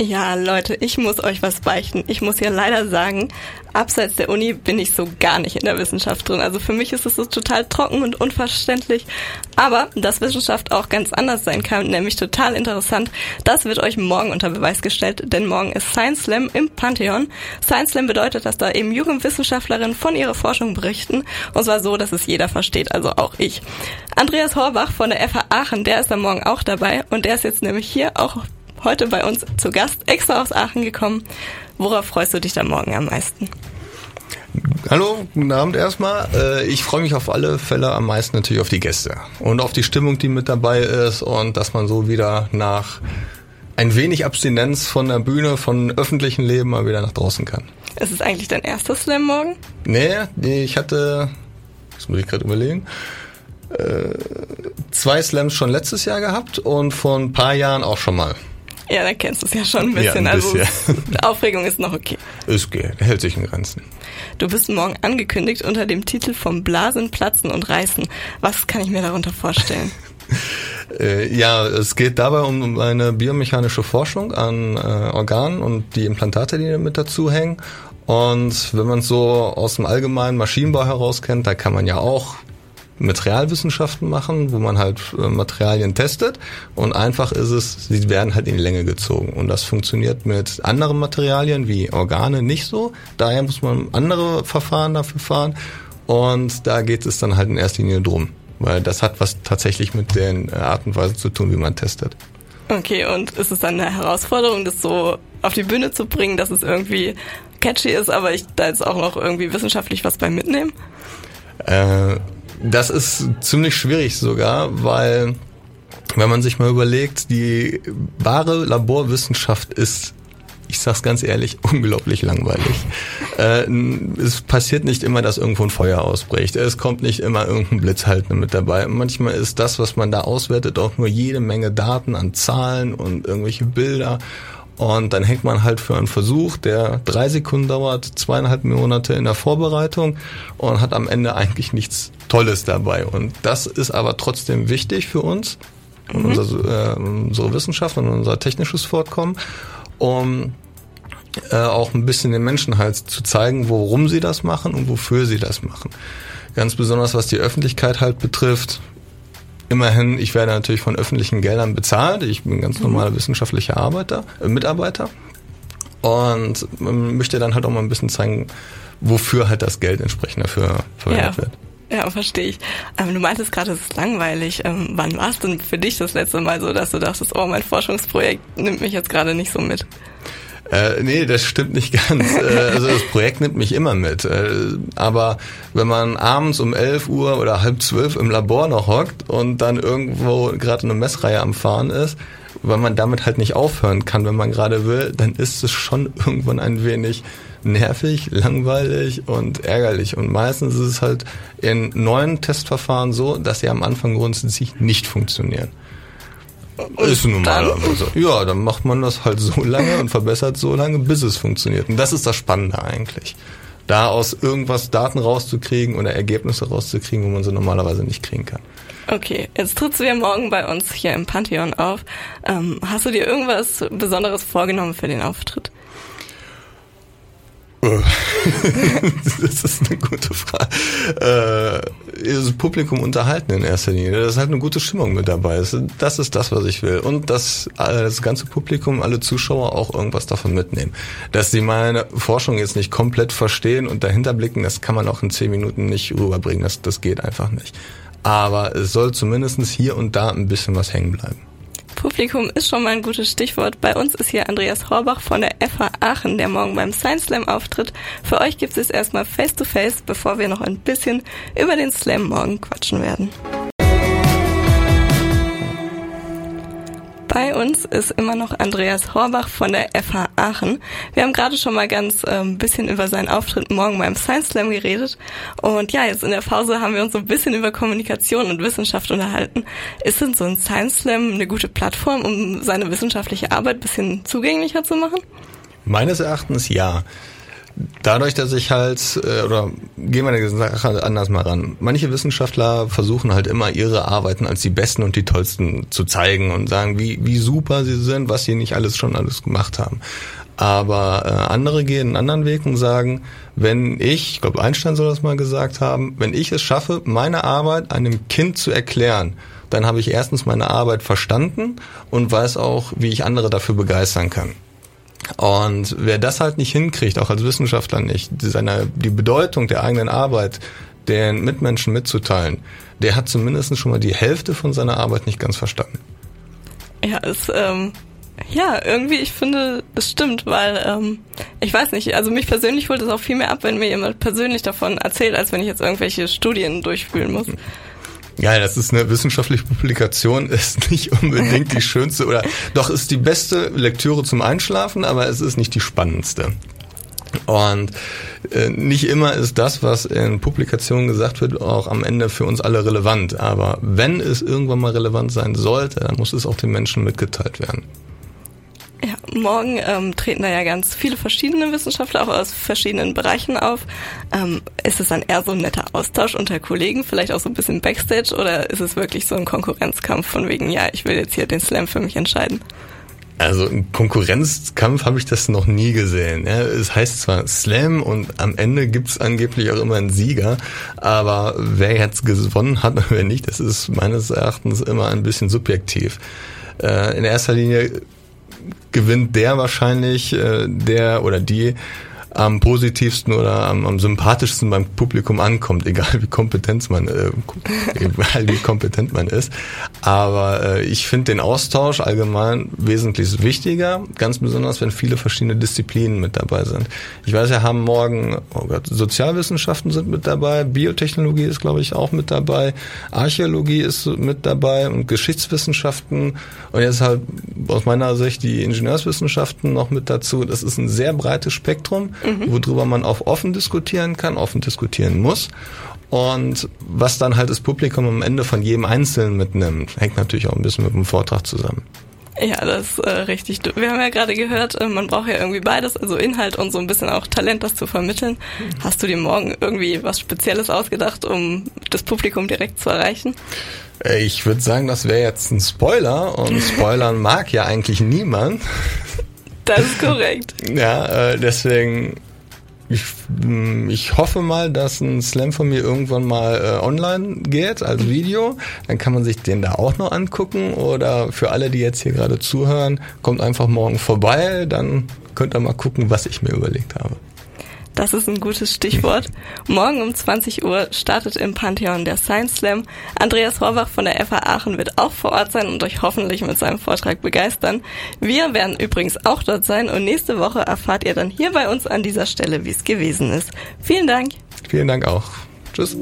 Ja, Leute, ich muss euch was beichten. Ich muss ja leider sagen, abseits der Uni bin ich so gar nicht in der Wissenschaft drin. Also für mich ist es so total trocken und unverständlich. Aber dass Wissenschaft auch ganz anders sein kann, nämlich total interessant, das wird euch morgen unter Beweis gestellt, denn morgen ist Science Slam im Pantheon. Science Slam bedeutet, dass da eben Jugendwissenschaftlerinnen von ihrer Forschung berichten. Und zwar so, dass es jeder versteht, also auch ich. Andreas Horbach von der FH Aachen, der ist da morgen auch dabei und der ist jetzt nämlich hier auch heute bei uns zu Gast, extra aus Aachen gekommen. Worauf freust du dich da morgen am meisten? Hallo, guten Abend erstmal. Äh, ich freue mich auf alle Fälle am meisten natürlich auf die Gäste und auf die Stimmung, die mit dabei ist und dass man so wieder nach ein wenig Abstinenz von der Bühne, von öffentlichen Leben mal wieder nach draußen kann. Ist es eigentlich dein erster Slam morgen? Nee, ich hatte, das muss ich gerade überlegen, äh, zwei Slams schon letztes Jahr gehabt und vor ein paar Jahren auch schon mal. Ja, dann kennst du es ja schon ein bisschen. Ja, ein bisschen. Also Aufregung ist noch okay. Ist okay, hält sich in Grenzen. Du bist morgen angekündigt unter dem Titel vom Blasen, Platzen und Reißen. Was kann ich mir darunter vorstellen? Äh, ja, es geht dabei um eine biomechanische Forschung an äh, Organen und die Implantate, die mit dazu hängen. Und wenn man es so aus dem allgemeinen Maschinenbau heraus kennt, da kann man ja auch Materialwissenschaften machen, wo man halt äh, Materialien testet und einfach ist es, sie werden halt in die Länge gezogen und das funktioniert mit anderen Materialien wie Organe nicht so. Daher muss man andere Verfahren dafür fahren und da geht es dann halt in erster Linie drum, weil das hat was tatsächlich mit den Art und Weise zu tun, wie man testet. Okay, und ist es dann eine Herausforderung, das so auf die Bühne zu bringen, dass es irgendwie catchy ist, aber ich da jetzt auch noch irgendwie wissenschaftlich was bei mitnehmen? Äh, das ist ziemlich schwierig sogar, weil wenn man sich mal überlegt, die wahre Laborwissenschaft ist ich sag's ganz ehrlich, unglaublich langweilig. Äh, es passiert nicht immer, dass irgendwo ein Feuer ausbricht. Es kommt nicht immer irgendein Blitzhalter mit dabei. Manchmal ist das, was man da auswertet, auch nur jede Menge Daten an Zahlen und irgendwelche Bilder. Und dann hängt man halt für einen Versuch, der drei Sekunden dauert, zweieinhalb Monate in der Vorbereitung und hat am Ende eigentlich nichts Tolles dabei. Und das ist aber trotzdem wichtig für uns, mhm. unsere, äh, unsere Wissenschaft und unser technisches Fortkommen, um äh, auch ein bisschen den Menschen halt zu zeigen, worum sie das machen und wofür sie das machen. Ganz besonders was die Öffentlichkeit halt betrifft, Immerhin, ich werde natürlich von öffentlichen Geldern bezahlt. Ich bin ganz normaler wissenschaftlicher Arbeiter, äh, Mitarbeiter und möchte dann halt auch mal ein bisschen zeigen, wofür halt das Geld entsprechend dafür verwendet ja. wird. Ja, verstehe ich. Ähm, du meintest gerade, es ist langweilig. Ähm, wann war es denn für dich das letzte Mal so, dass du dachtest, oh, mein Forschungsprojekt nimmt mich jetzt gerade nicht so mit? Äh, nee, das stimmt nicht ganz. Äh, also das Projekt nimmt mich immer mit. Äh, aber wenn man abends um 11 Uhr oder halb zwölf im Labor noch hockt und dann irgendwo gerade eine Messreihe am Fahren ist, weil man damit halt nicht aufhören kann, wenn man gerade will, dann ist es schon irgendwann ein wenig nervig, langweilig und ärgerlich. Und meistens ist es halt in neuen Testverfahren so, dass sie am Anfang grundsätzlich nicht funktionieren. Ist mal so. Ja, dann macht man das halt so lange und verbessert so lange, bis es funktioniert. Und das ist das Spannende eigentlich. Da aus irgendwas Daten rauszukriegen oder Ergebnisse rauszukriegen, wo man sie normalerweise nicht kriegen kann. Okay, jetzt trittst du ja morgen bei uns hier im Pantheon auf. Ähm, hast du dir irgendwas Besonderes vorgenommen für den Auftritt? das ist eine gute Frage. Äh, das Publikum unterhalten in erster Linie. Das ist halt eine gute Stimmung mit dabei. Das ist das, was ich will. Und dass das ganze Publikum, alle Zuschauer auch irgendwas davon mitnehmen. Dass sie meine Forschung jetzt nicht komplett verstehen und dahinter blicken, das kann man auch in zehn Minuten nicht rüberbringen. Das, das geht einfach nicht. Aber es soll zumindest hier und da ein bisschen was hängen bleiben. Publikum ist schon mal ein gutes Stichwort. Bei uns ist hier Andreas Horbach von der FH Aachen, der morgen beim Science Slam auftritt. Für euch gibt es erstmal Face to Face, bevor wir noch ein bisschen über den Slam morgen quatschen werden. Bei uns ist immer noch Andreas Horbach von der FH Aachen. Wir haben gerade schon mal ganz ein ähm, bisschen über seinen Auftritt morgen beim Science Slam geredet. Und ja, jetzt in der Pause haben wir uns so ein bisschen über Kommunikation und Wissenschaft unterhalten. Ist denn so ein Science Slam eine gute Plattform, um seine wissenschaftliche Arbeit ein bisschen zugänglicher zu machen? Meines Erachtens ja. dadurch, dass ich halt, äh, oder gehen wir eine Sache anders mal ran. Manche Wissenschaftler versuchen halt immer ihre Arbeiten als die besten und die tollsten zu zeigen und sagen, wie, wie super sie sind, was sie nicht alles schon alles gemacht haben. Aber äh, andere gehen einen anderen Weg und sagen, wenn ich, ich glaube Einstein soll das mal gesagt haben, wenn ich es schaffe, meine Arbeit einem Kind zu erklären, dann habe ich erstens meine Arbeit verstanden und weiß auch, wie ich andere dafür begeistern kann. Und wer das halt nicht hinkriegt, auch als Wissenschaftler nicht, seine, die Bedeutung der eigenen Arbeit den Mitmenschen mitzuteilen, der hat zumindest schon mal die Hälfte von seiner Arbeit nicht ganz verstanden. Ja, es, ähm, ja, irgendwie, ich finde, es stimmt, weil, ähm, ich weiß nicht, also mich persönlich holt es auch viel mehr ab, wenn mir jemand persönlich davon erzählt, als wenn ich jetzt irgendwelche Studien durchfühlen muss. Ja, das ist eine wissenschaftliche Publikation, ist nicht unbedingt die schönste oder doch ist die beste Lektüre zum Einschlafen, aber es ist nicht die spannendste. Und äh, nicht immer ist das, was in Publikationen gesagt wird, auch am Ende für uns alle relevant. Aber wenn es irgendwann mal relevant sein sollte, dann muss es auch den Menschen mitgeteilt werden. Ja, morgen ähm, treten da ja ganz viele verschiedene Wissenschaftler auch aus verschiedenen Bereichen auf. Ähm, ist es dann eher so ein netter Austausch unter Kollegen, vielleicht auch so ein bisschen Backstage, oder ist es wirklich so ein Konkurrenzkampf von wegen, ja, ich will jetzt hier den Slam für mich entscheiden? Also ein Konkurrenzkampf habe ich das noch nie gesehen. Ja, es heißt zwar Slam und am Ende gibt's angeblich auch immer einen Sieger, aber wer jetzt gewonnen hat und wer nicht, das ist meines Erachtens immer ein bisschen subjektiv. Äh, in erster Linie gewinnt der wahrscheinlich, äh, der oder die am positivsten oder am, am sympathischsten beim Publikum ankommt, egal wie kompetent man, äh, egal wie kompetent man ist. Aber äh, ich finde den Austausch allgemein wesentlich wichtiger, ganz besonders, wenn viele verschiedene Disziplinen mit dabei sind. Ich weiß, wir haben morgen, oh Gott, Sozialwissenschaften sind mit dabei, Biotechnologie ist, glaube ich, auch mit dabei, Archäologie ist mit dabei und Geschichtswissenschaften und jetzt halt aus meiner Sicht die Ingenieurswissenschaften noch mit dazu. Das ist ein sehr breites Spektrum mhm. worüber man auch offen diskutieren kann, offen diskutieren muss. Und was dann halt das Publikum am Ende von jedem Einzelnen mitnimmt, hängt natürlich auch ein bisschen mit dem Vortrag zusammen. Ja, das ist äh, richtig. Wir haben ja gerade gehört, äh, man braucht ja irgendwie beides, also Inhalt und so ein bisschen auch Talent, das zu vermitteln. Hast du dir morgen irgendwie was Spezielles ausgedacht, um das Publikum direkt zu erreichen? Äh, ich würde sagen, das wäre jetzt ein Spoiler und Spoilern mag ja eigentlich niemand. Das ist korrekt. ja, äh, deswegen ich, mm, ich hoffe mal, dass ein Slam von mir irgendwann mal äh, online geht als. Video. Dann kann man sich den da auch noch angucken. Oder für alle, die jetzt hier gerade zuhören, kommt einfach morgen vorbei. Dann könnt ihr mal gucken, was ich mir überlegt habe. Das ist ein gutes Stichwort. Morgen um 20 Uhr startet im Pantheon der Science Slam. Andreas Horbach von der FH Aachen wird auch vor Ort sein und euch hoffentlich mit seinem Vortrag begeistern. Wir werden übrigens auch dort sein und nächste Woche erfahrt ihr dann hier bei uns an dieser Stelle, wie es gewesen ist. Vielen Dank. Vielen Dank auch. Tschüss.